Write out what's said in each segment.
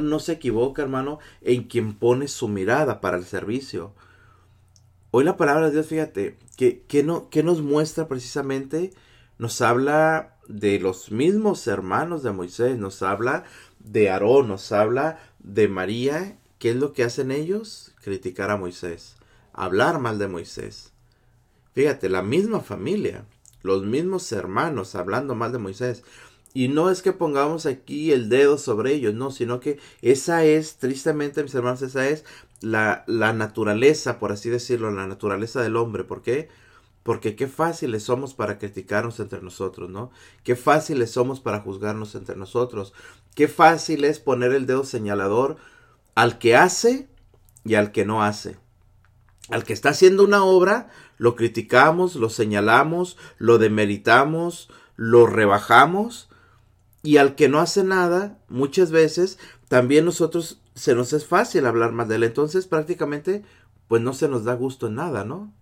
no se equivoca, hermano, en quien pone su mirada para el servicio. Hoy la palabra de Dios, fíjate, que, que, no, que nos muestra precisamente, nos habla de los mismos hermanos de Moisés, nos habla de Aarón, nos habla de María. ¿Qué es lo que hacen ellos? Criticar a Moisés, hablar mal de Moisés. Fíjate, la misma familia, los mismos hermanos hablando mal de Moisés. Y no es que pongamos aquí el dedo sobre ellos, no, sino que esa es, tristemente, mis hermanos, esa es la, la naturaleza, por así decirlo, la naturaleza del hombre. ¿Por qué? Porque qué fáciles somos para criticarnos entre nosotros, ¿no? Qué fáciles somos para juzgarnos entre nosotros. Qué fácil es poner el dedo señalador al que hace y al que no hace. Al que está haciendo una obra, lo criticamos, lo señalamos, lo demeritamos, lo rebajamos y al que no hace nada, muchas veces también nosotros se nos es fácil hablar más de él. Entonces prácticamente pues no se nos da gusto en nada, ¿no?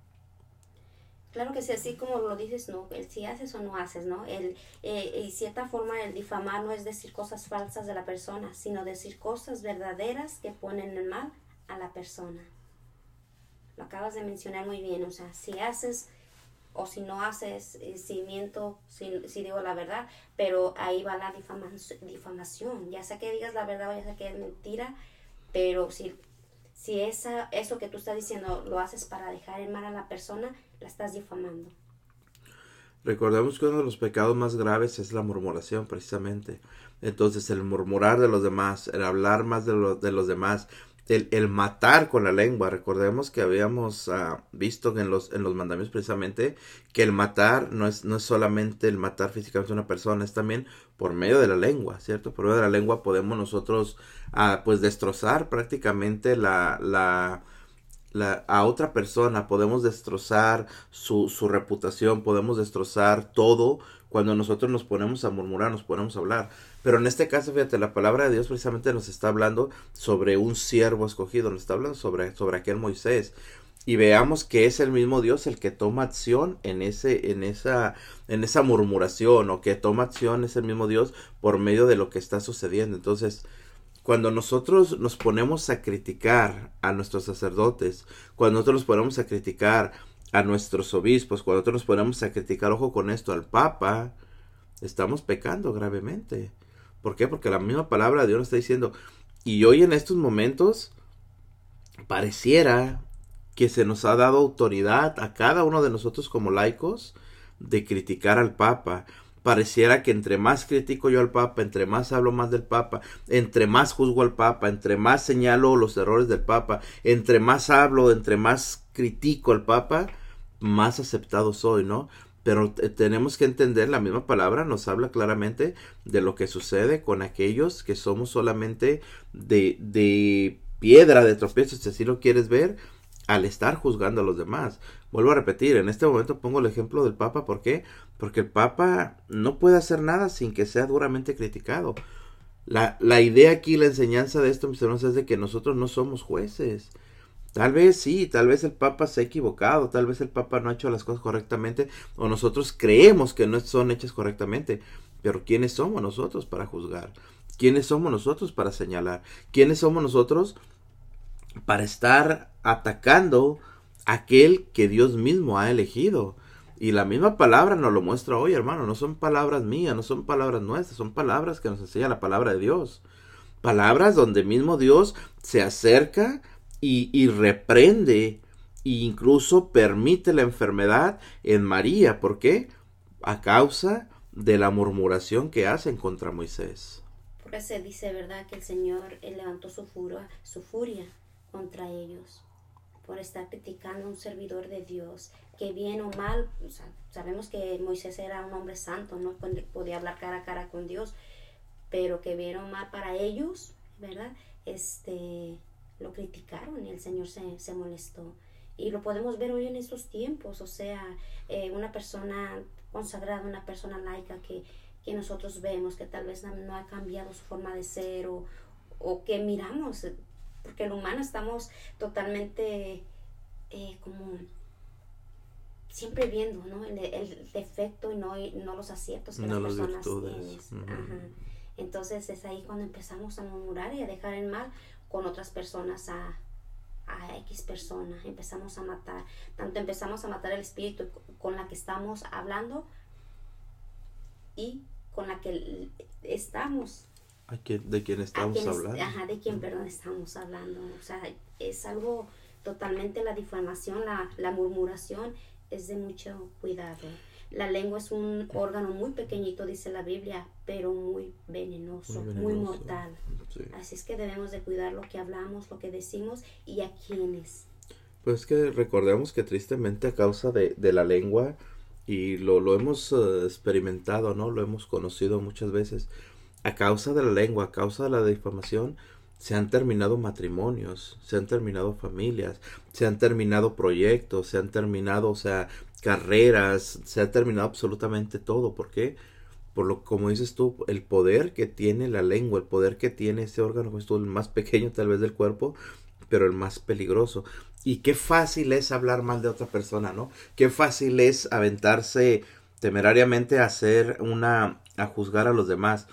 Claro que sí, así como lo dices, no, el si haces o no haces, ¿no? El, eh, y cierta forma el difamar no es decir cosas falsas de la persona, sino decir cosas verdaderas que ponen en mal a la persona. Lo acabas de mencionar muy bien, o sea, si haces o si no haces, eh, si miento, si, si, digo la verdad, pero ahí va la difamación, ya sea que digas la verdad o ya sea que es mentira, pero si, si esa, eso que tú estás diciendo lo haces para dejar en mal a la persona, la estás difamando. Recordemos que uno de los pecados más graves es la murmuración, precisamente. Entonces, el murmurar de los demás, el hablar más de, de los demás, el, matar con la lengua. Recordemos que habíamos uh, visto en los, en los mandamientos precisamente que el matar no es, no es solamente el matar físicamente a una persona, es también por medio de la lengua, ¿cierto? Por medio de la lengua podemos nosotros uh, pues destrozar prácticamente la, la, la, a otra persona, podemos destrozar su, su reputación, podemos destrozar todo cuando nosotros nos ponemos a murmurar, nos ponemos a hablar. Pero en este caso, fíjate, la palabra de Dios precisamente nos está hablando sobre un siervo escogido, nos está hablando sobre, sobre aquel Moisés. Y veamos que es el mismo Dios el que toma acción en ese, en esa, en esa murmuración, o que toma acción es el mismo Dios por medio de lo que está sucediendo. Entonces, cuando nosotros nos ponemos a criticar a nuestros sacerdotes, cuando nosotros nos ponemos a criticar a nuestros obispos, cuando nosotros nos ponemos a criticar, ojo con esto, al Papa, estamos pecando gravemente. ¿Por qué? Porque la misma palabra de Dios nos está diciendo, y hoy en estos momentos pareciera que se nos ha dado autoridad a cada uno de nosotros como laicos de criticar al Papa. Pareciera que entre más critico yo al Papa, entre más hablo más del Papa, entre más juzgo al Papa, entre más señalo los errores del Papa, entre más hablo, entre más critico al Papa, más aceptado soy, ¿no? Pero tenemos que entender, la misma palabra nos habla claramente de lo que sucede con aquellos que somos solamente de, de piedra de tropiezo, si así lo quieres ver, al estar juzgando a los demás. Vuelvo a repetir, en este momento pongo el ejemplo del Papa, ¿por qué? Porque el Papa no puede hacer nada sin que sea duramente criticado. La, la idea aquí, la enseñanza de esto, mis hermanos, es de que nosotros no somos jueces. Tal vez sí, tal vez el Papa se ha equivocado, tal vez el Papa no ha hecho las cosas correctamente o nosotros creemos que no son hechas correctamente. Pero ¿quiénes somos nosotros para juzgar? ¿Quiénes somos nosotros para señalar? ¿Quiénes somos nosotros para estar atacando aquel que Dios mismo ha elegido? Y la misma palabra nos lo muestra hoy, hermano. No son palabras mías, no son palabras nuestras, son palabras que nos enseña la palabra de Dios. Palabras donde mismo Dios se acerca y, reprende e incluso permite la enfermedad en María. ¿Por qué? A causa de la murmuración que hacen contra Moisés. Porque se dice, ¿verdad?, que el Señor levantó su furia, su furia contra ellos por estar criticando a un servidor de Dios, que bien o mal, sabemos que Moisés era un hombre santo, no podía hablar cara a cara con Dios, pero que bien o mal para ellos, ¿verdad? Este, lo criticaron y el Señor se, se molestó. Y lo podemos ver hoy en estos tiempos, o sea, eh, una persona consagrada, una persona laica que, que, nosotros vemos que tal vez no ha cambiado su forma de ser o, o que miramos, porque el humano estamos totalmente eh, como siempre viendo ¿no? el, el defecto y no, no los aciertos que las personas tienen. Entonces es ahí cuando empezamos a murmurar y a dejar el mal con otras personas a, a X persona, empezamos a matar, tanto empezamos a matar el espíritu con la que estamos hablando y con la que estamos. ¿De quién estamos hablando? Ajá, de quién, perdón, estamos hablando. O sea, es algo totalmente la difamación, la, la murmuración es de mucho cuidado. La lengua es un órgano muy pequeñito, dice la Biblia, pero muy venenoso, muy, mortal. Así es que debemos de cuidar lo que hablamos, lo que decimos y a quiénes. Pues que recordemos que tristemente a causa de, de la lengua, y lo, lo hemos eh, experimentado, ¿no? Lo hemos conocido muchas veces, a causa de la lengua, a causa de la difamación, se han terminado matrimonios, se han terminado familias, se han terminado proyectos, se han terminado, o sea, carreras, se ha terminado absolutamente todo. ¿Por qué? Por lo como dices tú, el poder que tiene la lengua, el poder que tiene ese órgano, es el más pequeño tal vez del cuerpo, pero el más peligroso. Y qué fácil es hablar mal de otra persona, ¿no? Qué fácil es aventarse temerariamente a hacer una, a juzgar a los demás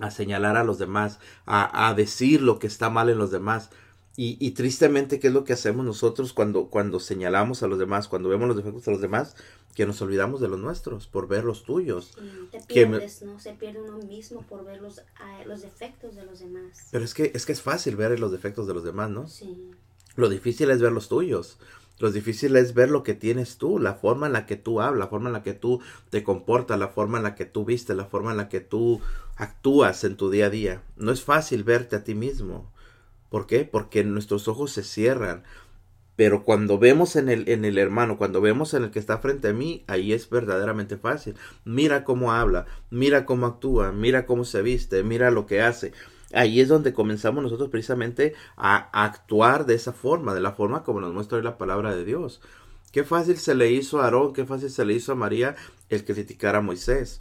a señalar a los demás, a, a, decir lo que está mal en los demás. Y, y, tristemente, ¿qué es lo que hacemos nosotros cuando, cuando señalamos a los demás, cuando vemos los defectos de los demás? Que nos olvidamos de los nuestros por ver los tuyos. te pierdes, ¿no? Se pierde uno mismo por ver los, los defectos de los demás. Pero es que, es que es fácil ver los defectos de los demás, ¿no? Sí. Lo difícil es ver los tuyos. Lo difícil es ver lo que tienes tú, la forma en la que tú hablas, la forma en la que tú te comportas, la forma en la que tú vistes, la forma en la que tú actúas en tu día a día. No es fácil verte a ti mismo. ¿Por qué? Porque nuestros ojos se cierran. Pero cuando vemos en el, en el hermano, cuando vemos en el que está frente a mí, ahí es verdaderamente fácil. Mira cómo habla, mira cómo actúa, mira cómo se viste, mira lo que hace ahí es donde comenzamos nosotros precisamente a, actuar de esa forma, de la forma como nos muestra hoy la palabra de Dios. Qué fácil se le hizo a Aarón, qué fácil se le hizo a María el que criticara a Moisés.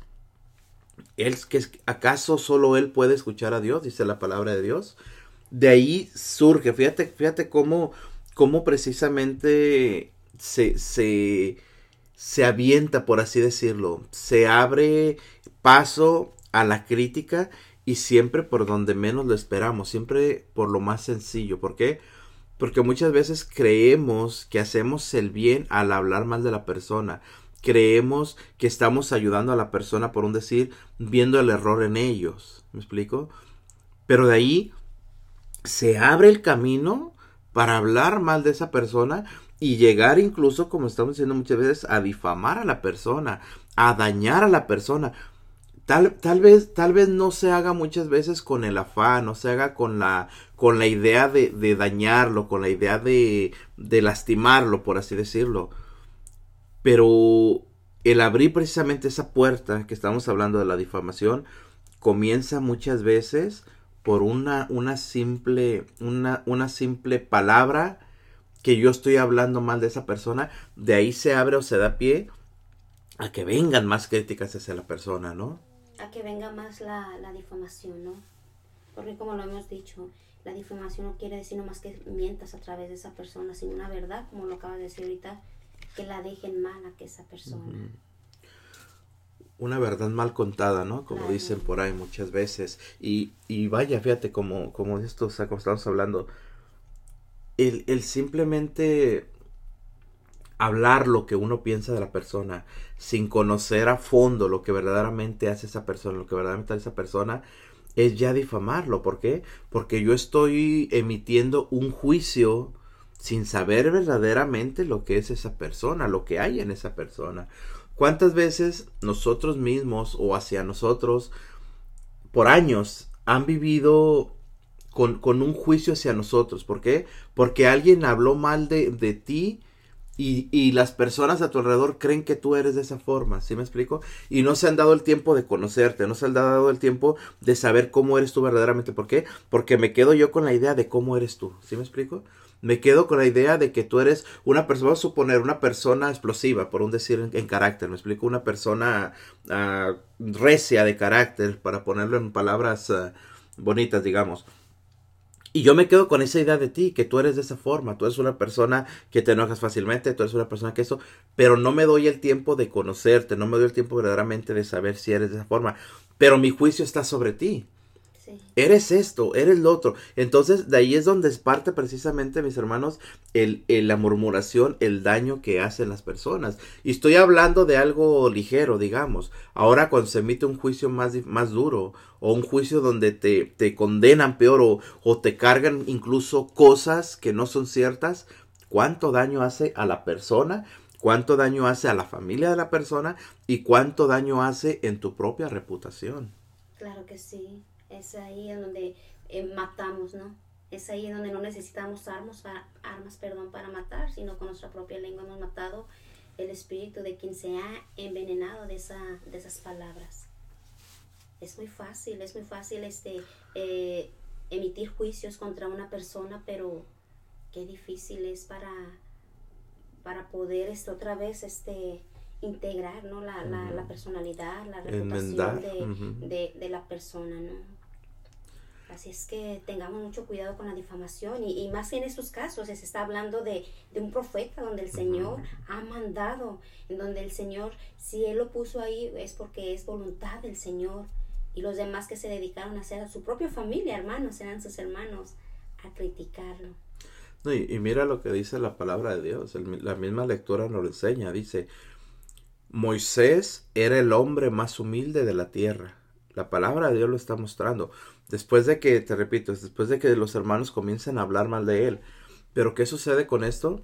Él, ¿Acaso solo él puede escuchar a Dios? Dice la palabra de Dios. De ahí surge, fíjate, fíjate cómo, cómo precisamente se, se, se avienta, por así decirlo, se abre paso a la crítica y siempre por donde menos lo esperamos, siempre por lo más sencillo. ¿Por qué? Porque muchas veces creemos que hacemos el bien al hablar mal de la persona. Creemos que estamos ayudando a la persona por un decir, viendo el error en ellos. ¿Me explico? Pero de ahí se abre el camino para hablar mal de esa persona y llegar incluso, como estamos diciendo muchas veces, a difamar a la persona, a dañar a la persona. Tal, tal, vez, tal vez no se haga muchas veces con el afán, no se haga con la, con la idea de, dañarlo, con la idea de, de lastimarlo, por así decirlo. Pero el abrir precisamente esa puerta que estamos hablando de la difamación comienza muchas veces por una, una simple, una, una simple palabra que yo estoy hablando mal de esa persona, de ahí se abre o se da pie a que vengan más críticas hacia la persona, ¿no? a que venga más la, la difamación, ¿no? Porque como lo hemos dicho, la difamación no quiere decir nomás que mientas a través de esa persona, sino una verdad, como lo acaba de decir ahorita, que la dejen mal a que esa persona. Una verdad mal contada, ¿no? Como dicen por ahí muchas veces. Y, y vaya, fíjate, como, como esto, o sea, como estamos hablando, el, el simplemente hablar lo que uno piensa de la persona sin conocer a fondo lo que verdaderamente hace esa persona, lo que verdaderamente hace esa persona, es ya difamarlo. ¿Por qué? Porque yo estoy emitiendo un juicio sin saber verdaderamente lo que es esa persona, lo que hay en esa persona. ¿Cuántas veces nosotros mismos o hacia nosotros por años han vivido con, con un juicio hacia nosotros? ¿Por qué? Porque alguien habló mal de, de ti y, y, las personas a tu alrededor creen que tú eres de esa forma, ¿sí me explico? Y no se han dado el tiempo de conocerte, no se han dado el tiempo de saber cómo eres tú verdaderamente. ¿Por qué? Porque me quedo yo con la idea de cómo eres tú, ¿sí me explico? Me quedo con la idea de que tú eres una persona, vamos a suponer, una persona explosiva, por un decir en, carácter, me explico, una persona uh, recia de carácter, para ponerlo en palabras uh, bonitas, digamos y yo me quedo con esa idea de ti, que tú eres de esa forma, tú eres una persona que te enojas fácilmente, tú eres una persona que eso, pero no me doy el tiempo de conocerte, no me doy el tiempo verdaderamente de saber si eres de esa forma. pero mi juicio está sobre ti. Eres esto, eres lo otro. Entonces, de ahí es donde es parte precisamente, mis hermanos, el, la murmuración, el daño que hacen las personas. Y estoy hablando de algo ligero, digamos. Ahora cuando se emite un juicio más, más duro, o un juicio donde te, te condenan peor, o, o te cargan incluso cosas que no son ciertas, ¿cuánto daño hace a la persona? ¿Cuánto daño hace a la familia de la persona? ¿Y cuánto daño hace en tu propia reputación? Claro que sí es ahí en donde eh, matamos, ¿no? Es ahí en donde no necesitamos armas, para, armas perdón, para matar, sino con nuestra propia lengua hemos matado el espíritu de quien se ha envenenado de, esa, de esas palabras. Es muy fácil, es muy fácil este, eh, emitir juicios contra una persona, pero qué difícil es para, para poder este, otra vez este, integrar ¿no? la, la, la personalidad, la reputación de, de, de, la persona. ¿no? Así es que tengamos mucho cuidado con la difamación y, y más en estos casos se está hablando de, de un profeta donde el Señor ha mandado, en donde el Señor, si Él lo puso ahí es porque es voluntad del Señor y los demás que se dedicaron a hacer a su propia familia, hermanos, eran sus hermanos, a criticarlo. y, y, mira lo que dice la palabra de Dios, la misma lectura nos lo enseña, dice, Moisés era el hombre más humilde de la tierra. La palabra de Dios lo está mostrando. Después de que, te repito, después de que los hermanos comiencen a hablar mal de él. Pero ¿qué sucede con esto?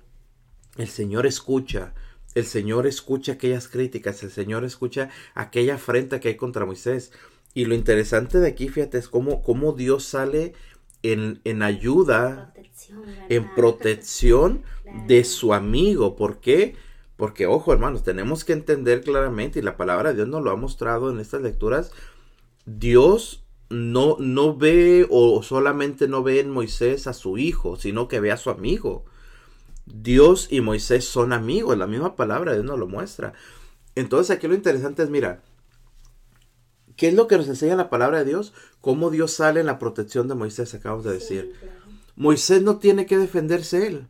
El Señor escucha, el Señor escucha aquellas críticas, el Señor escucha aquella afrenta que hay contra Moisés. Y lo interesante de aquí, fíjate, es cómo, cómo Dios sale en, en ayuda, en protección de su amigo. ¿Por qué? Porque, ojo, hermanos, tenemos que entender claramente, y la palabra de Dios nos lo ha mostrado en estas lecturas, Dios no, no ve o solamente no ve en Moisés a su hijo, sino que ve a su amigo. Dios y Moisés son amigos, la misma palabra Dios nos lo muestra. Entonces aquí lo interesante es, mira, ¿qué es lo que nos enseña la palabra de Dios? Cómo Dios sale en la protección de Moisés, acabamos de decir. Moisés no tiene que defenderse él.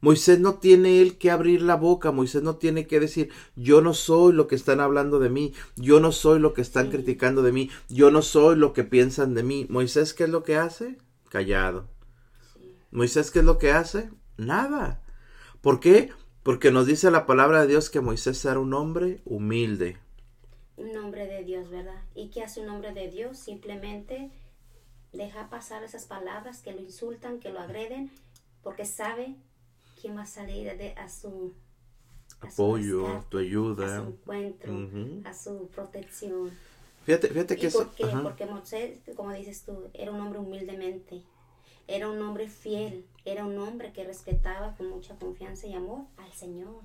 Moisés no tiene él que abrir la boca, Moisés no tiene que decir, yo no soy lo que están hablando de mí, yo no soy lo que están criticando de mí, yo no soy lo que piensan de mí. Moisés, ¿qué es lo que hace? Callado. Moisés, ¿qué es lo que hace? Nada. ¿Por qué? Porque nos dice la palabra de Dios que Moisés era un hombre humilde. Un hombre de Dios, ¿verdad? ¿Y qué hace un hombre de Dios? Simplemente deja pasar esas palabras que lo insultan, que lo agreden, porque sabe quién va a salir de, a su apoyo, tu ayuda, a su encuentro, a su protección. Fíjate, fíjate que eso, Porque Moisés, como dices tú, era un hombre humildemente, era un hombre fiel, era un hombre que respetaba con mucha confianza y amor al Señor.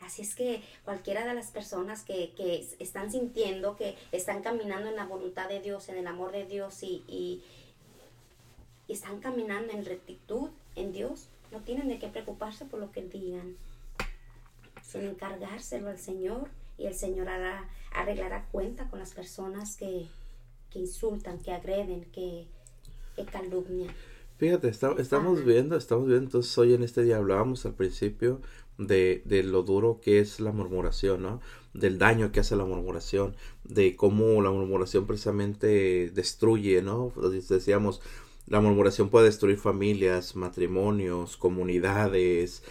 Así es que cualquiera de las personas que, que están sintiendo, que están caminando en la voluntad de Dios, en el amor de Dios y, y están caminando en rectitud en Dios, no tienen de qué preocuparse por lo que digan, sino encargárselo al Señor y el Señor hará, arreglará cuenta con las personas que, insultan, que agreden, que, calumnian. Fíjate, estamos viendo, estamos viendo, entonces hoy en este día hablábamos al principio de, de, lo duro que es la murmuración, ¿no? Del daño que hace la murmuración, de cómo la murmuración precisamente destruye, ¿no? Decíamos, la murmuración puede destruir familias, matrimonios, comunidades,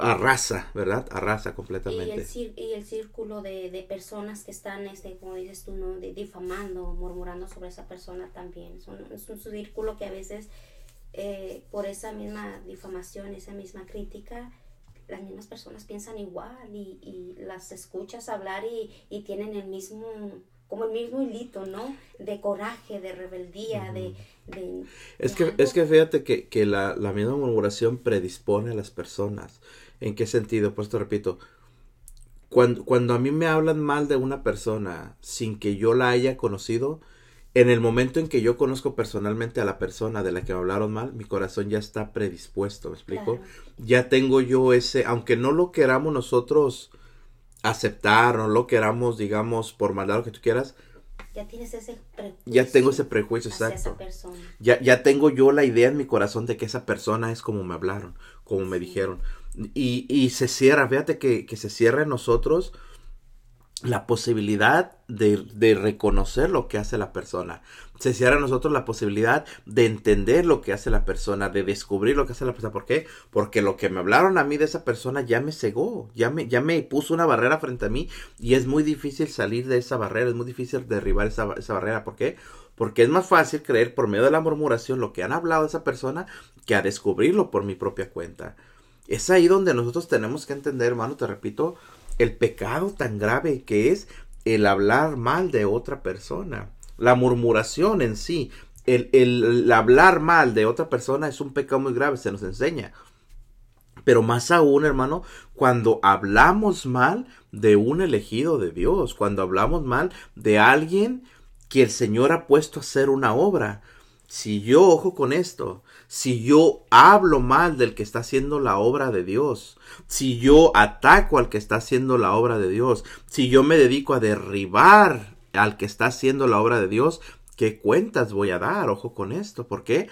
arrasa, ¿verdad? Arrasa completamente. Y el, círculo de, personas que están, este, como dices tú, difamando, murmurando sobre esa persona también. es un círculo que a veces, eh, por esa misma difamación, esa misma crítica, las mismas personas piensan igual y, las escuchas hablar y tienen el mismo como el mismo hilito, ¿no? De coraje, de rebeldía, de, Es que, es que fíjate que, que la, la, misma murmuración predispone a las personas. ¿En qué sentido? Pues te repito, cuando, cuando a mí me hablan mal de una persona sin que yo la haya conocido, en el momento en que yo conozco personalmente a la persona de la que me hablaron mal, mi corazón ya está predispuesto, ¿me explico? Ya tengo yo ese, aunque no lo queramos nosotros aceptar o lo queramos, digamos, por maldad lo que tú quieras. Ya tienes ese prejuicio. Ya tengo ese prejuicio, exacto. Ya, ya tengo yo la idea en mi corazón de que esa persona es como me hablaron, como me dijeron. Y, y se cierra, fíjate que, que se cierra en nosotros la posibilidad de, de, reconocer lo que hace la persona. Se cierra a nosotros la posibilidad de entender lo que hace la persona, de descubrir lo que hace la persona. ¿Por qué? Porque lo que me hablaron a mí de esa persona ya me cegó, ya me, ya me puso una barrera frente a mí y es muy difícil salir de esa barrera, es muy difícil derribar esa, esa barrera. ¿Por qué? Porque es más fácil creer por medio de la murmuración lo que han hablado de esa persona que a descubrirlo por mi propia cuenta. Es ahí donde nosotros tenemos que entender, hermano, te repito, el pecado tan grave que es el hablar mal de otra persona. La murmuración en sí, el, el, hablar mal de otra persona es un pecado muy grave, se nos enseña. Pero más aún, hermano, cuando hablamos mal de un elegido de Dios, cuando hablamos mal de alguien que el Señor ha puesto a hacer una obra. Si yo, ojo con esto, si yo hablo mal del que está haciendo la obra de Dios, si yo ataco al que está haciendo la obra de Dios, si yo me dedico a derribar al que está haciendo la obra de Dios, ¿qué cuentas voy a dar? Ojo con esto. ¿Por qué?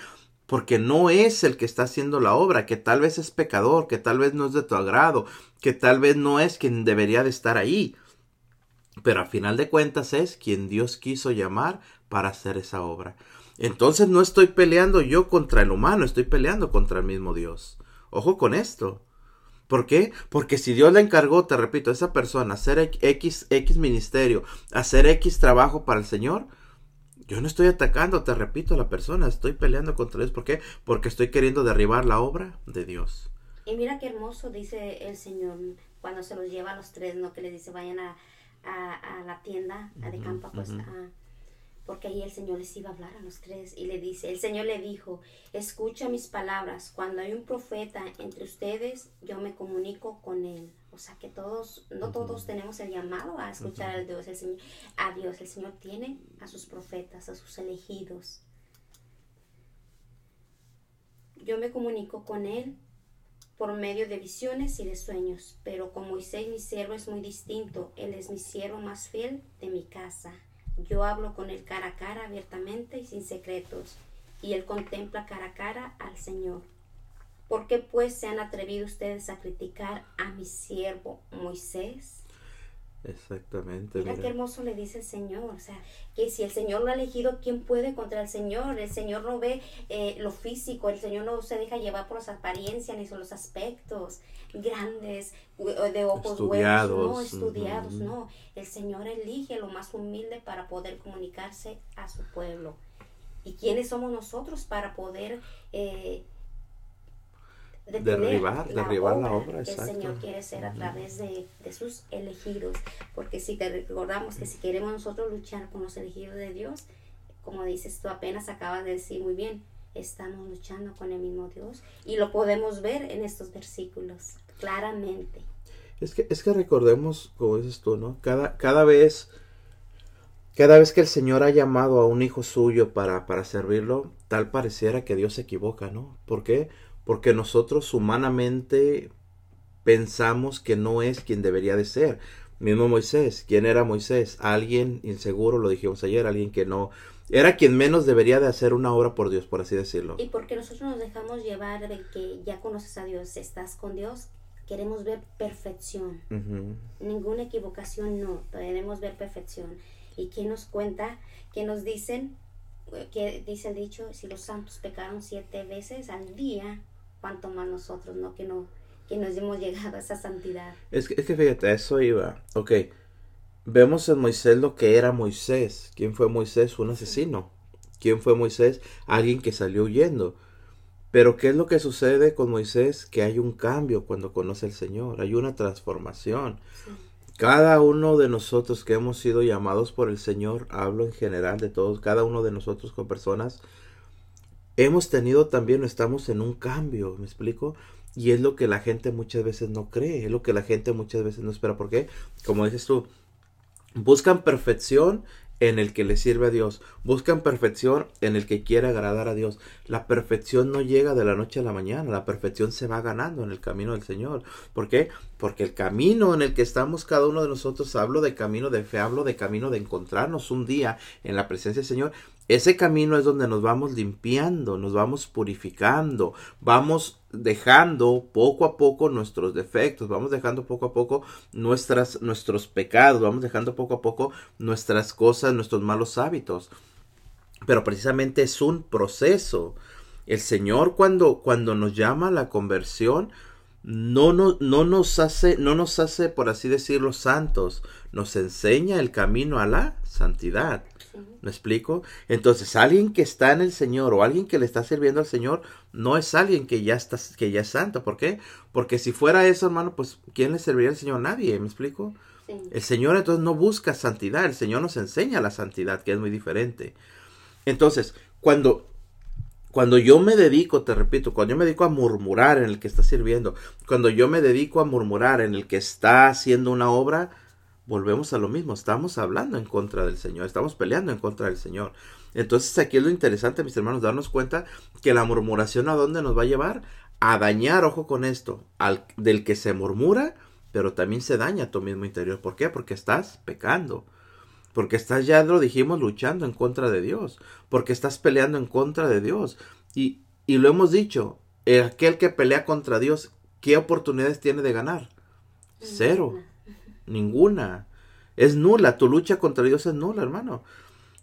Porque no es el que está haciendo la obra, que tal vez es pecador, que tal vez no es de tu agrado, que tal vez no es quien debería de estar ahí. Pero a final de cuentas es quien Dios quiso llamar para hacer esa obra. Entonces no estoy peleando yo contra el humano, estoy peleando contra el mismo Dios. Ojo con esto. ¿Por qué? Porque si Dios le encargó, te repito, a esa persona hacer X, X ministerio, hacer X trabajo para el Señor, yo no estoy atacando, te repito, a la persona, estoy peleando contra Dios. ¿Por qué? Porque estoy queriendo derribar la obra de Dios. Y mira qué hermoso dice el Señor cuando se los lleva a los tres, ¿no? Que le dice, vayan a, a, la tienda de campo, pues, porque ahí el Señor les iba a hablar a los tres y le dice, el Señor le dijo, escucha mis palabras, cuando hay un profeta entre ustedes, yo me comunico con él. O sea que todos, no todos tenemos el llamado a escuchar al Dios, el Señor, a Dios. El Señor tiene a sus profetas, a sus elegidos. Yo me comunico con él por medio de visiones y de sueños, pero con Moisés mi siervo es muy distinto, él es mi siervo más fiel de mi casa. Yo hablo con él cara a cara, abiertamente y sin secretos, y él contempla cara a cara al Señor. ¿Por qué pues se han atrevido ustedes a criticar a mi siervo Moisés? Exactamente. Mira, qué hermoso le dice el Señor. O sea, que si el Señor lo ha elegido, ¿quién puede contra el Señor? El Señor no ve eh, lo físico, el Señor no se deja llevar por las apariencias ni por los aspectos grandes, de ojos estudiados. no, estudiados, no. El Señor elige lo más humilde para poder comunicarse a su pueblo. ¿Y quiénes somos nosotros para poder eh, derribar, la derribar obra la obra. el Señor quiere ser a través de, sus elegidos. Porque si te recordamos que si queremos nosotros luchar con los elegidos de Dios, como dices tú apenas acabas de decir muy bien, estamos luchando con el mismo Dios y lo podemos ver en estos versículos claramente. Es que, es que recordemos, como dices tú, ¿no? Cada, cada vez, cada vez que el Señor ha llamado a un hijo suyo para, para servirlo, tal pareciera que Dios se equivoca, ¿no? ¿Por qué? Porque nosotros humanamente pensamos que no es quien debería de ser. Mismo Moisés, ¿quién era Moisés? Alguien inseguro, lo dijimos ayer, alguien que no era quien menos debería de hacer una obra por Dios, por así decirlo. Y porque nosotros nos dejamos llevar de que ya conoces a Dios, estás con Dios, queremos ver perfección. Ninguna equivocación, no, queremos ver perfección. ¿Y quién nos cuenta? ¿Qué nos dicen? Que dice el dicho, si los santos pecaron siete veces al día, cuanto más nosotros, ¿no? Que no, que nos hemos llegado a esa santidad. Es que, es que fíjate, eso iba. Ok, vemos en Moisés lo que era Moisés. ¿Quién fue Moisés? Un asesino. ¿Quién fue Moisés? Alguien que salió huyendo. Pero ¿qué es lo que sucede con Moisés? Que hay un cambio cuando conoce al Señor, hay una transformación. Cada uno de nosotros que hemos sido llamados por el Señor, hablo en general de todos, cada uno de nosotros con personas hemos tenido también, estamos en un cambio, ¿me explico? Y es lo que la gente muchas veces no cree, es lo que la gente muchas veces no espera. ¿Por qué? Como dices tú, buscan perfección en el que le sirve a Dios. Buscan perfección en el que quiere agradar a Dios. La perfección no llega de la noche a la mañana. La perfección se va ganando en el camino del Señor. ¿Por qué? Porque el camino en el que estamos cada uno de nosotros, hablo de camino de fe, hablo de camino de encontrarnos un día en la presencia del Señor, ese camino es donde nos vamos limpiando, nos vamos purificando, vamos dejando poco a poco nuestros defectos, vamos dejando poco a poco nuestras, nuestros pecados, vamos dejando poco a poco nuestras cosas, nuestros malos hábitos. Pero precisamente es un proceso. El Señor cuando, cuando nos llama a la conversión, no, no, no, nos hace, no nos hace, por así decirlo, santos, nos enseña el camino a la santidad. ¿Me explico? Entonces, alguien que está en el Señor o alguien que le está sirviendo al Señor no es alguien que ya está que ya es santo, ¿por qué? Porque si fuera eso, hermano, pues ¿quién le serviría al Señor? Nadie, ¿me explico? El Señor entonces no busca santidad, el Señor nos enseña la santidad, que es muy diferente. Entonces, cuando cuando yo me dedico, te repito, cuando yo me dedico a murmurar en el que está sirviendo, cuando yo me dedico a murmurar en el que está haciendo una obra, volvemos a lo mismo, estamos hablando en contra del Señor, estamos peleando en contra del Señor. Entonces aquí es lo interesante, mis hermanos, darnos cuenta que la murmuración a dónde nos va a llevar? A dañar, ojo con esto, al del que se murmura, pero también se daña a tu mismo interior. ¿Por qué? Porque estás pecando. Porque estás, ya lo dijimos, luchando en contra de Dios. Porque estás peleando en contra de Dios. Y, y lo hemos dicho, aquel que pelea contra Dios, ¿qué oportunidades tiene de ganar? Cero. Ninguna. Es nula. Tu lucha contra Dios es nula, hermano.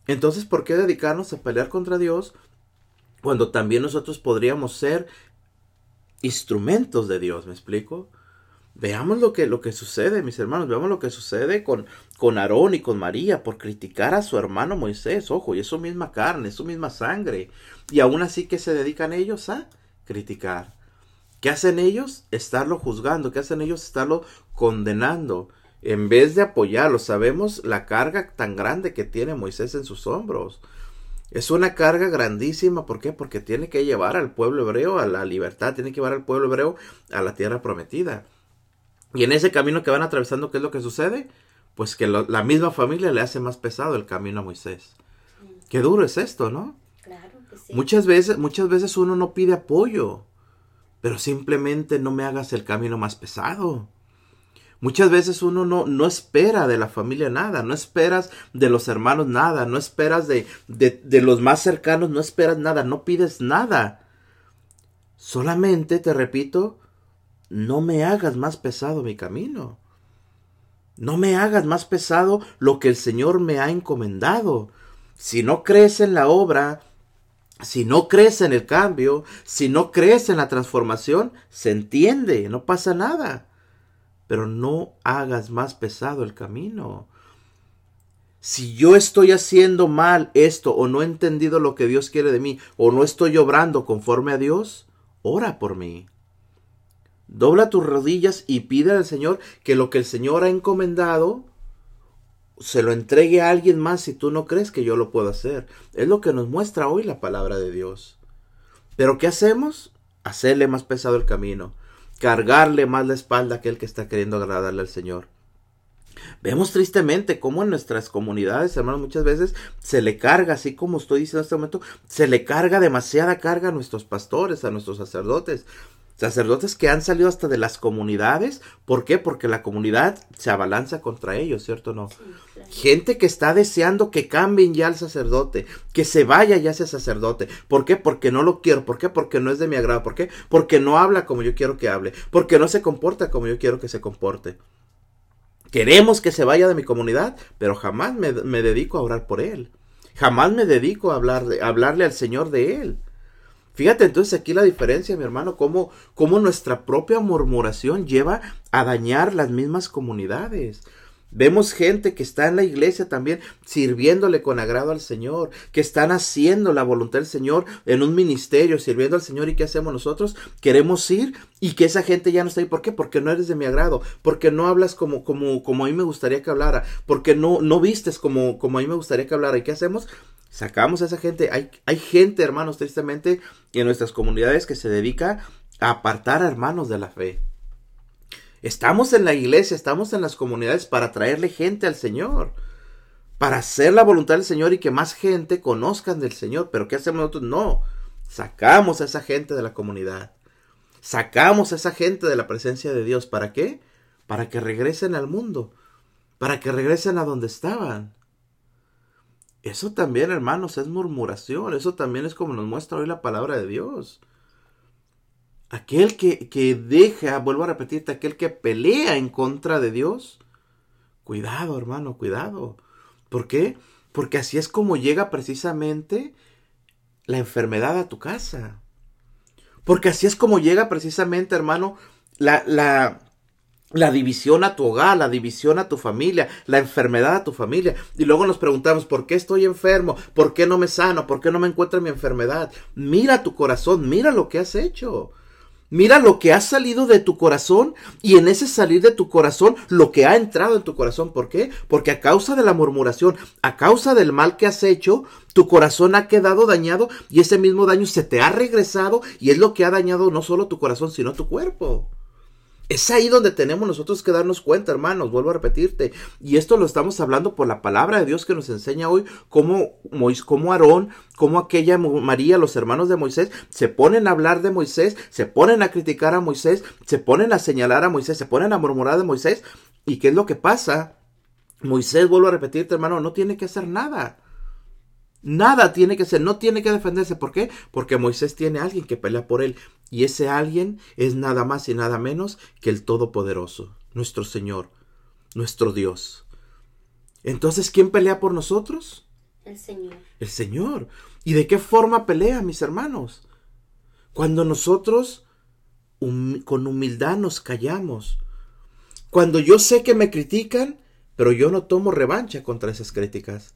Entonces, ¿por qué dedicarnos a pelear contra Dios cuando también nosotros podríamos ser instrumentos de Dios? ¿Me explico? Veamos lo que, lo que sucede, mis hermanos, veamos lo que sucede con, con Aarón y con María por criticar a su hermano Moisés. Ojo, y es su misma carne, es su misma sangre. Y aún así que se dedican ellos a criticar. ¿Qué hacen ellos? Estarlo juzgando. ¿Qué hacen ellos? Estarlo condenando. En vez de apoyarlo, sabemos la carga tan grande que tiene Moisés en sus hombros. Es una carga grandísima. ¿Por qué? Porque tiene que llevar al pueblo hebreo a la libertad, tiene que llevar al pueblo hebreo a la tierra prometida. Y en ese camino que van atravesando, ¿qué es lo que sucede? Pues que la misma familia le hace más pesado el camino a Moisés. Qué duro es esto, ¿no? Claro que sí. Muchas veces, muchas veces uno no pide apoyo, pero simplemente no me hagas el camino más pesado. Muchas veces uno no, no espera de la familia nada, no esperas de los hermanos nada, no esperas de, de, de los más cercanos, no esperas nada, no pides nada. Solamente, te repito, no me hagas más pesado mi camino. No me hagas más pesado lo que el Señor me ha encomendado. Si no crees en la obra, si no crees en el cambio, si no crees en la transformación, se entiende, no pasa nada. Pero no hagas más pesado el camino. Si yo estoy haciendo mal esto o no he entendido lo que Dios quiere de mí o no estoy obrando conforme a Dios, ora por mí. Dobla tus rodillas y pide al Señor que lo que el Señor ha encomendado se lo entregue a alguien más si tú no crees que yo lo puedo hacer. Es lo que nos muestra hoy la palabra de Dios. Pero ¿qué hacemos? Hacerle más pesado el camino, cargarle más la espalda a aquel que está queriendo agradarle al Señor. Vemos tristemente cómo en nuestras comunidades, hermanos, muchas veces se le carga, así como estoy diciendo en este momento, se le carga demasiada carga a nuestros pastores, a nuestros sacerdotes sacerdotes que han salido hasta de las comunidades. ¿Por qué? Porque la comunidad se abalanza contra ellos, ¿cierto o no? Gente que está deseando que cambien ya al sacerdote, que se vaya ya ese sacerdote. ¿Por qué? Porque no lo quiero. ¿Por qué? Porque no es de mi agrado. ¿Por qué? Porque no habla como yo quiero que hable. Porque no se comporta como yo quiero que se comporte. Queremos que se vaya de mi comunidad, pero jamás me, dedico a orar por él. Jamás me dedico a, hablar a hablarle al Señor de él. Fíjate entonces aquí la diferencia, mi hermano, cómo, cómo nuestra propia murmuración lleva a dañar las mismas comunidades. Vemos gente que está en la iglesia también sirviéndole con agrado al Señor, que están haciendo la voluntad del Señor en un ministerio, sirviendo al Señor. ¿Y qué hacemos nosotros? Queremos ir y que esa gente ya no está ahí. ¿Por qué? Porque no eres de mi agrado, porque no hablas como, como, como a mí me gustaría que hablara, porque no, no vistes como, como a mí me gustaría que hablara. ¿Y qué hacemos? Sacamos a esa gente. Hay, hay gente, hermanos, tristemente, en nuestras comunidades que se dedica a apartar a hermanos de la fe. Estamos en la iglesia, estamos en las comunidades para traerle gente al Señor, para hacer la voluntad del Señor y que más gente conozcan del Señor. Pero ¿qué hacemos nosotros? No, sacamos a esa gente de la comunidad. Sacamos a esa gente de la presencia de Dios. ¿Para qué? Para que regresen al mundo, para que regresen a donde estaban. Eso también, hermanos, es murmuración. Eso también es como nos muestra hoy la palabra de Dios. Aquel que, que deja, vuelvo a repetirte, aquel que pelea en contra de Dios. Cuidado, hermano, cuidado. ¿Por qué? Porque así es como llega precisamente la enfermedad a tu casa. Porque así es como llega precisamente, hermano, la, la, la división a tu hogar, la división a tu familia, la enfermedad a tu familia. Y luego nos preguntamos, ¿por qué estoy enfermo? ¿Por qué no me sano? ¿Por qué no me encuentro mi enfermedad? Mira tu corazón, mira lo que has hecho. Mira lo que ha salido de tu corazón y en ese salir de tu corazón lo que ha entrado en tu corazón. ¿Por qué? Porque a causa de la murmuración, a causa del mal que has hecho, tu corazón ha quedado dañado y ese mismo daño se te ha regresado y es lo que ha dañado no solo tu corazón, sino tu cuerpo. Es ahí donde tenemos nosotros que darnos cuenta, hermanos, vuelvo a repetirte. Y esto lo estamos hablando por la palabra de Dios que nos enseña hoy cómo, cómo Aarón, cómo aquella María, los hermanos de Moisés, se ponen a hablar de Moisés, se ponen a criticar a Moisés, se ponen a señalar a Moisés, se ponen a murmurar de Moisés. ¿Y qué es lo que pasa? Moisés, vuelvo a repetirte, hermano, no tiene que hacer nada. Nada tiene que ser, no tiene que defenderse. ¿Por qué? Porque Moisés tiene a alguien que pelea por él. Y ese alguien es nada más y nada menos que el Todopoderoso, nuestro Señor, nuestro Dios. Entonces, ¿quién pelea por nosotros? El Señor. El Señor. ¿Y de qué forma pelea, mis hermanos? Cuando nosotros con humildad nos callamos. Cuando yo sé que me critican, pero yo no tomo revancha contra esas críticas.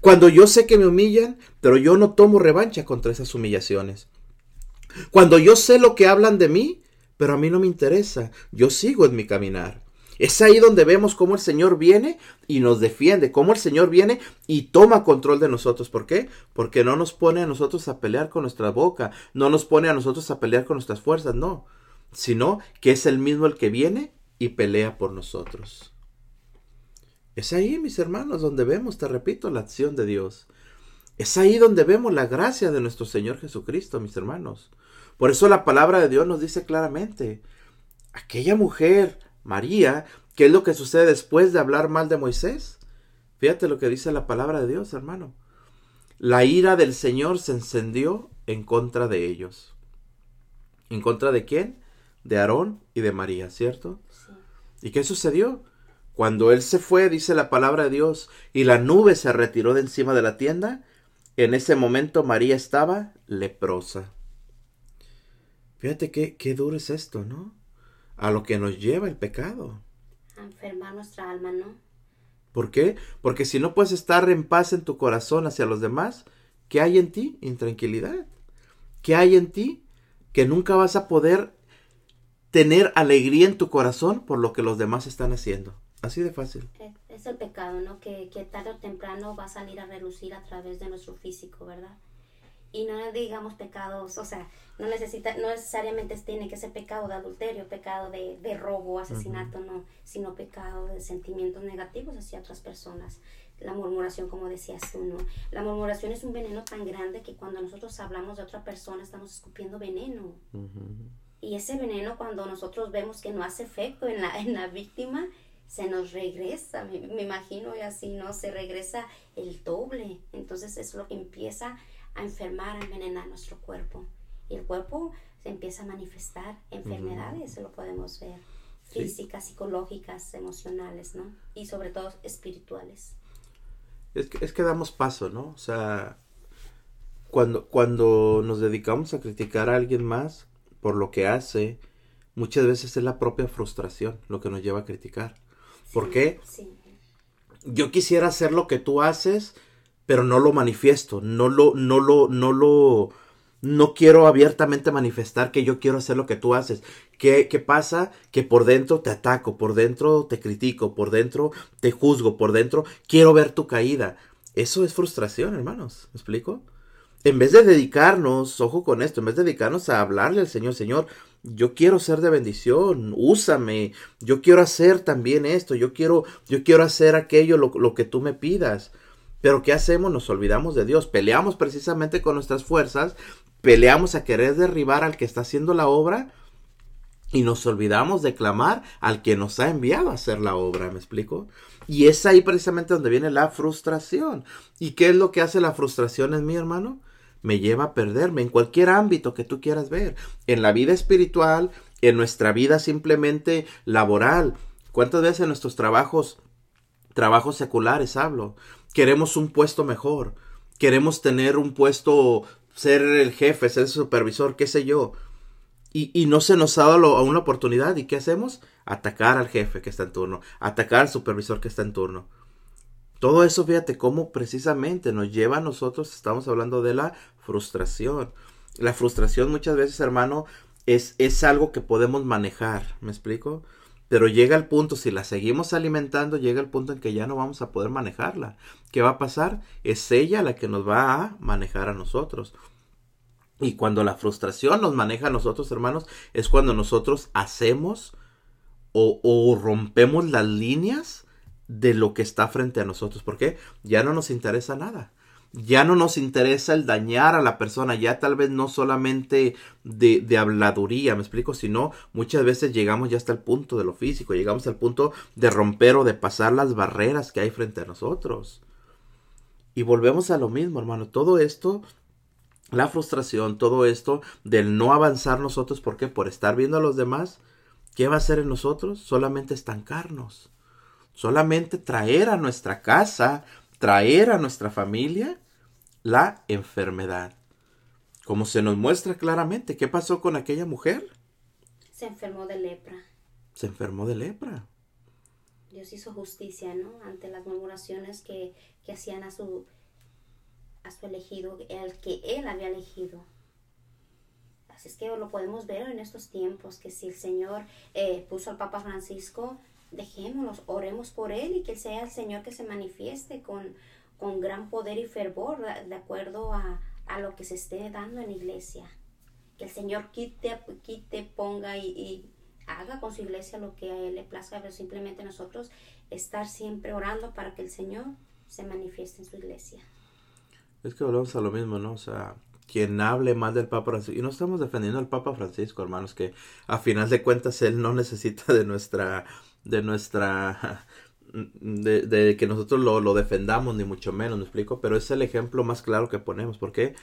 Cuando yo sé que me humillan, pero yo no tomo revancha contra esas humillaciones. Cuando yo sé lo que hablan de mí, pero a mí no me interesa, yo sigo en mi caminar. Es ahí donde vemos cómo el Señor viene y nos defiende, cómo el Señor viene y toma control de nosotros. ¿Por qué? Porque no nos pone a nosotros a pelear con nuestra boca, no nos pone a nosotros a pelear con nuestras fuerzas, no, sino que es el mismo el que viene y pelea por nosotros. Es ahí, mis hermanos, donde vemos, te repito, la acción de Dios. Es ahí donde vemos la gracia de nuestro Señor Jesucristo, mis hermanos. Por eso la palabra de Dios nos dice claramente, aquella mujer, María, ¿qué es lo que sucede después de hablar mal de Moisés? Fíjate lo que dice la palabra de Dios, hermano. La ira del Señor se encendió en contra de ellos. ¿En contra de quién? De Aarón y de María, ¿cierto? ¿Y qué sucedió? Cuando él se fue, dice la palabra de Dios, y la nube se retiró de encima de la tienda, en ese momento María estaba leprosa. Fíjate qué, qué duro es esto, ¿no? A lo que nos lleva el pecado. A enfermar nuestra alma, ¿no? ¿Por qué? Porque si no puedes estar en paz en tu corazón hacia los demás, ¿qué hay en ti? Intranquilidad. ¿Qué hay en ti? Que nunca vas a poder tener alegría en tu corazón por lo que los demás están haciendo. Así de fácil. Es el pecado, ¿no? Que, que tarde o temprano va a salir a relucir a través de nuestro físico, ¿verdad? Y no digamos pecados, o sea, no necesita, no necesariamente tiene que ser pecado de adulterio, pecado de, de robo, asesinato, no, sino pecado de sentimientos negativos hacia otras personas. La murmuración, como decías tú, ¿no? La murmuración es un veneno tan grande que cuando nosotros hablamos de otra persona estamos escupiendo veneno. Y ese veneno cuando nosotros vemos que no hace efecto en la, en la víctima, se nos regresa, me, me imagino y así, ¿no? Se regresa el doble. Entonces es lo que empieza a enfermar, a envenenar nuestro cuerpo. Y el cuerpo se empieza a manifestar enfermedades, lo podemos ver, físicas, psicológicas, emocionales, ¿no? Y sobre todo espirituales. Es que, es que damos paso, ¿no? O sea, cuando, cuando nos dedicamos a criticar a alguien más por lo que hace, muchas veces es la propia frustración lo que nos lleva a criticar. ¿Por qué? Yo quisiera hacer lo que tú haces, pero no lo manifiesto, no lo, no lo, no lo, no quiero abiertamente manifestar que yo quiero hacer lo que tú haces. ¿Qué, ¿Qué, pasa? Que por dentro te ataco, por dentro te critico, por dentro te juzgo, por dentro quiero ver tu caída. Eso es frustración, hermanos. ¿Me explico? En vez de dedicarnos, ojo con esto, en vez de dedicarnos a hablarle al Señor, Señor, yo quiero ser de bendición, úsame, yo quiero hacer también esto, yo quiero, yo quiero hacer aquello, lo, lo que tú me pidas. Pero ¿qué hacemos? Nos olvidamos de Dios. Peleamos precisamente con nuestras fuerzas, peleamos a querer derribar al que está haciendo la obra Y nos olvidamos de clamar al que nos ha enviado a hacer la obra, ¿me explico? Y es ahí precisamente donde viene la frustración. ¿Y qué es lo que hace la frustración en mí, hermano? Me lleva a perderme en cualquier ámbito que tú quieras ver. En la vida espiritual, en nuestra vida simplemente laboral. ¿Cuántas veces en nuestros trabajos, trabajos seculares hablo? Queremos un puesto mejor. Queremos tener un puesto, ser el jefe, ser el supervisor, qué sé yo y, no se nos ha dado una oportunidad. ¿Y qué hacemos? Atacar al jefe que está en turno, atacar al supervisor que está en turno. Todo eso, fíjate cómo precisamente nos lleva a nosotros, estamos hablando de la frustración. La frustración muchas veces, hermano, es, es algo que podemos manejar, ¿me explico? Pero llega el punto, si la seguimos alimentando, llega el punto en que ya no vamos a poder manejarla. ¿Qué va a pasar? Es ella la que nos va a manejar a nosotros. Y cuando la frustración nos maneja a nosotros, hermanos, es cuando nosotros hacemos o, rompemos las líneas de lo que está frente a nosotros. porque Ya no nos interesa nada. Ya no nos interesa el dañar a la persona, ya tal vez no solamente de, de habladuría, me explico, sino muchas veces llegamos ya hasta el punto de lo físico, llegamos al punto de romper o de pasar las barreras que hay frente a nosotros. Y volvemos a lo mismo, hermano. Todo esto la frustración, todo esto del no avanzar nosotros, ¿por qué? Por estar viendo a los demás, ¿qué va a hacer en nosotros? Solamente estancarnos, solamente traer a nuestra casa, traer a nuestra familia la enfermedad. Como se nos muestra claramente, ¿qué pasó con aquella mujer? Se enfermó de lepra. Se enfermó de lepra. Dios hizo justicia, ¿no? Ante las murmuraciones que, que hacían a su a su elegido, el que él había elegido. Así es que lo podemos ver en estos tiempos, que si el Señor eh, puso al Papa Francisco, dejémonos, oremos por él y que sea el Señor que se manifieste con, con gran poder y fervor de acuerdo a, a, lo que se esté dando en la iglesia. Que el Señor quite, quite ponga y, y haga con su iglesia lo que a él le plazca, pero simplemente nosotros estar siempre orando para que el Señor se manifieste en su iglesia. Es que volvemos a lo mismo, ¿no? O sea, quien hable mal del Papa Francisco, y no estamos defendiendo al Papa Francisco, hermanos, que a final de cuentas él no necesita de nuestra, de nuestra, de, de que nosotros lo, lo, defendamos, ni mucho menos, me explico, pero es el ejemplo más claro que ponemos, ¿por qué?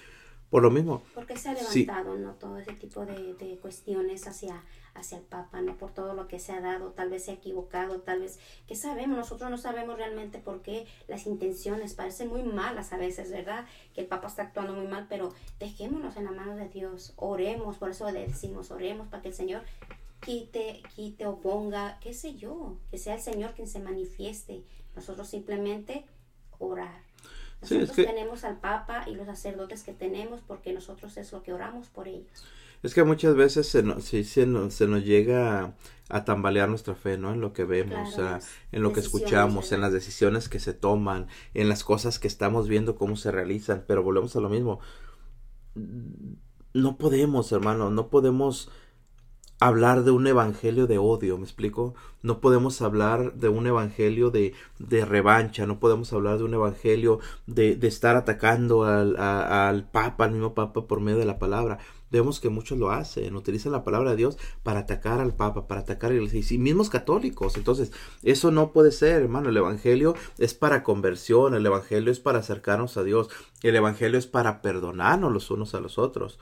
Por lo mismo. Porque se ha levantado, ¿no? Todo ese tipo de, de cuestiones hacia hacia el Papa, no por todo lo que se ha dado, tal vez se ha equivocado, tal vez, que sabemos, nosotros no sabemos realmente por qué las intenciones parecen muy malas a veces, ¿verdad? Que el Papa está actuando muy mal, pero dejémonos en la mano de Dios, oremos, por eso le decimos, oremos para que el Señor quite, quite o ponga, qué sé yo, que sea el Señor quien se manifieste, nosotros simplemente orar. Nosotros tenemos al Papa y los sacerdotes que tenemos porque nosotros es lo que oramos por ellos. Es que muchas veces se nos, se nos, se nos llega a, tambalear nuestra fe, ¿no? En lo que vemos, en lo que escuchamos, en las decisiones que se toman, en las cosas que estamos viendo cómo se realizan, pero volvemos a lo mismo. No podemos, hermano, no podemos hablar de un evangelio de odio, ¿me explico? No podemos hablar de un evangelio de, de revancha, no podemos hablar de un evangelio de, de estar atacando al, al Papa, al mismo Papa, por medio de la palabra. Vemos que muchos lo hacen, utilizan la palabra de Dios para atacar al Papa, para atacar a la y mismos católicos. Entonces, eso no puede ser, hermano. El Evangelio es para conversión, el Evangelio es para acercarnos a Dios, el Evangelio es para perdonarnos los unos a los otros.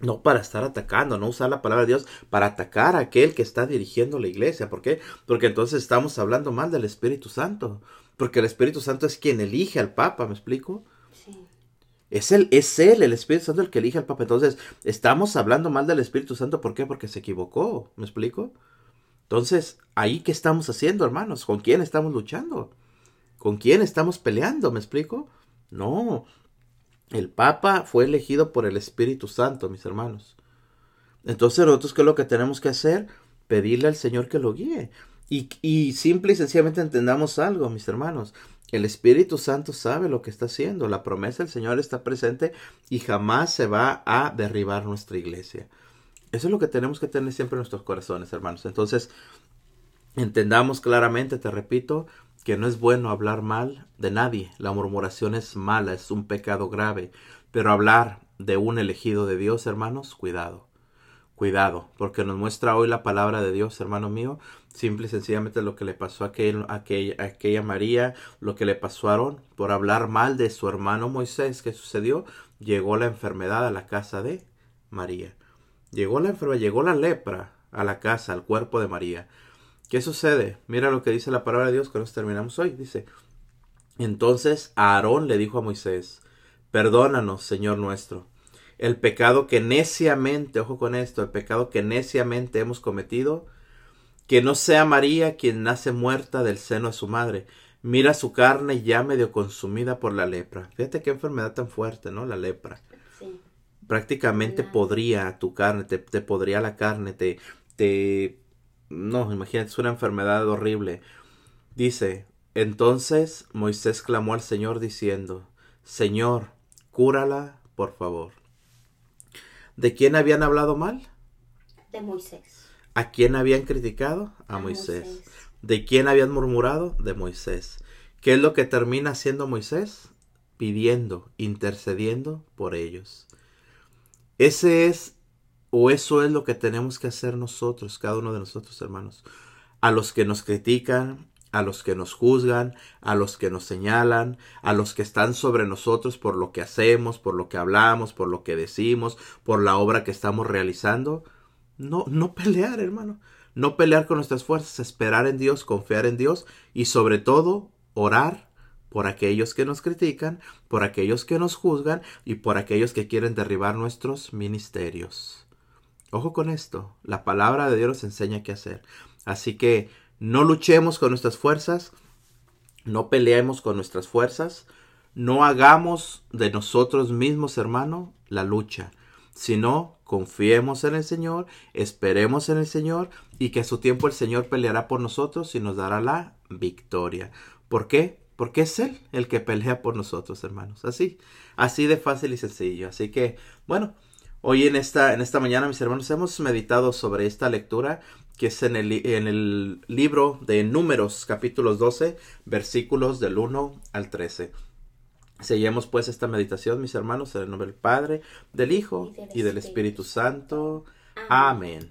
No para estar atacando, no usar la palabra de Dios para atacar a aquel que está dirigiendo la iglesia. ¿Por qué? Porque entonces estamos hablando mal del Espíritu Santo. Porque el Espíritu Santo es quien elige al Papa, ¿me explico? Es él, es él, el Espíritu Santo el que elige al Papa. Entonces, estamos hablando mal del Espíritu Santo. ¿Por qué? Porque se equivocó. ¿Me explico? Entonces, ahí qué estamos haciendo, hermanos? ¿Con quién estamos luchando? ¿Con quién estamos peleando? ¿Me explico? No. El Papa fue elegido por el Espíritu Santo, mis hermanos. Entonces, nosotros, ¿qué es lo que tenemos que hacer? Pedirle al Señor que lo guíe. Y, y simple y sencillamente entendamos algo, mis hermanos. El Espíritu Santo sabe lo que está haciendo. La promesa del Señor está presente y jamás se va a derribar nuestra iglesia. Eso es lo que tenemos que tener siempre en nuestros corazones, hermanos. Entonces, entendamos claramente, te repito, que no es bueno hablar mal de nadie. La murmuración es mala, es un pecado grave. Pero hablar de un elegido de Dios, hermanos, cuidado. Cuidado, porque nos muestra hoy la palabra de Dios, hermano mío, simple y sencillamente lo que le pasó a aquella, aquella, aquella María, lo que le pasó a Aarón, por hablar mal de su hermano Moisés, ¿qué sucedió? Llegó la enfermedad a la casa de María. Llegó la enfermedad, llegó la lepra a la casa, al cuerpo de María. ¿Qué sucede? Mira lo que dice la palabra de Dios, que nos terminamos hoy. Dice, entonces Aarón le dijo a Moisés, perdónanos, Señor nuestro, el pecado que neciamente, ojo con esto, el pecado que neciamente hemos cometido, que no sea María quien nace muerta del seno de su madre. Mira su carne ya medio consumida por la lepra. Fíjate qué enfermedad tan fuerte, ¿no? La lepra. Sí. Prácticamente podría tu carne, te, te podría la carne, te, te... No, imagínate, es una enfermedad horrible. Dice, entonces Moisés clamó al Señor diciendo, Señor, cúrala, por favor. ¿De quién habían hablado mal? De Moisés. ¿A quién habían criticado? A, Moisés. ¿De quién habían murmurado? De Moisés. ¿Qué es lo que termina haciendo Moisés? Pidiendo, intercediendo por ellos. Ese es, o eso es lo que tenemos que hacer nosotros, cada uno de nosotros, hermanos. A los que nos critican, a los que nos juzgan, a los que nos señalan, a los que están sobre nosotros por lo que hacemos, por lo que hablamos, por lo que decimos, por la obra que estamos realizando. No, no pelear, hermano. No pelear con nuestras fuerzas, esperar en Dios, confiar en Dios y sobre todo orar por aquellos que nos critican, por aquellos que nos juzgan y por aquellos que quieren derribar nuestros ministerios. Ojo con esto, la palabra de Dios nos enseña qué hacer. Así que no luchemos con nuestras fuerzas, no peleemos con nuestras fuerzas, no hagamos de nosotros mismos, hermano, la lucha, sino confiemos en el Señor, esperemos en el Señor y que a su tiempo el Señor peleará por nosotros y nos dará la victoria. ¿Por qué? Porque es Él el que pelea por nosotros, hermanos. Así, así de fácil y sencillo. Así que, bueno, hoy en esta, en esta mañana, mis hermanos, hemos meditado sobre esta lectura que es en el, en el libro de Números, capítulos 12, versículos del 1 al 13. Seguimos pues esta meditación, mis hermanos, en el nombre del Padre, del Hijo y del, Espíritu Santo. Amén.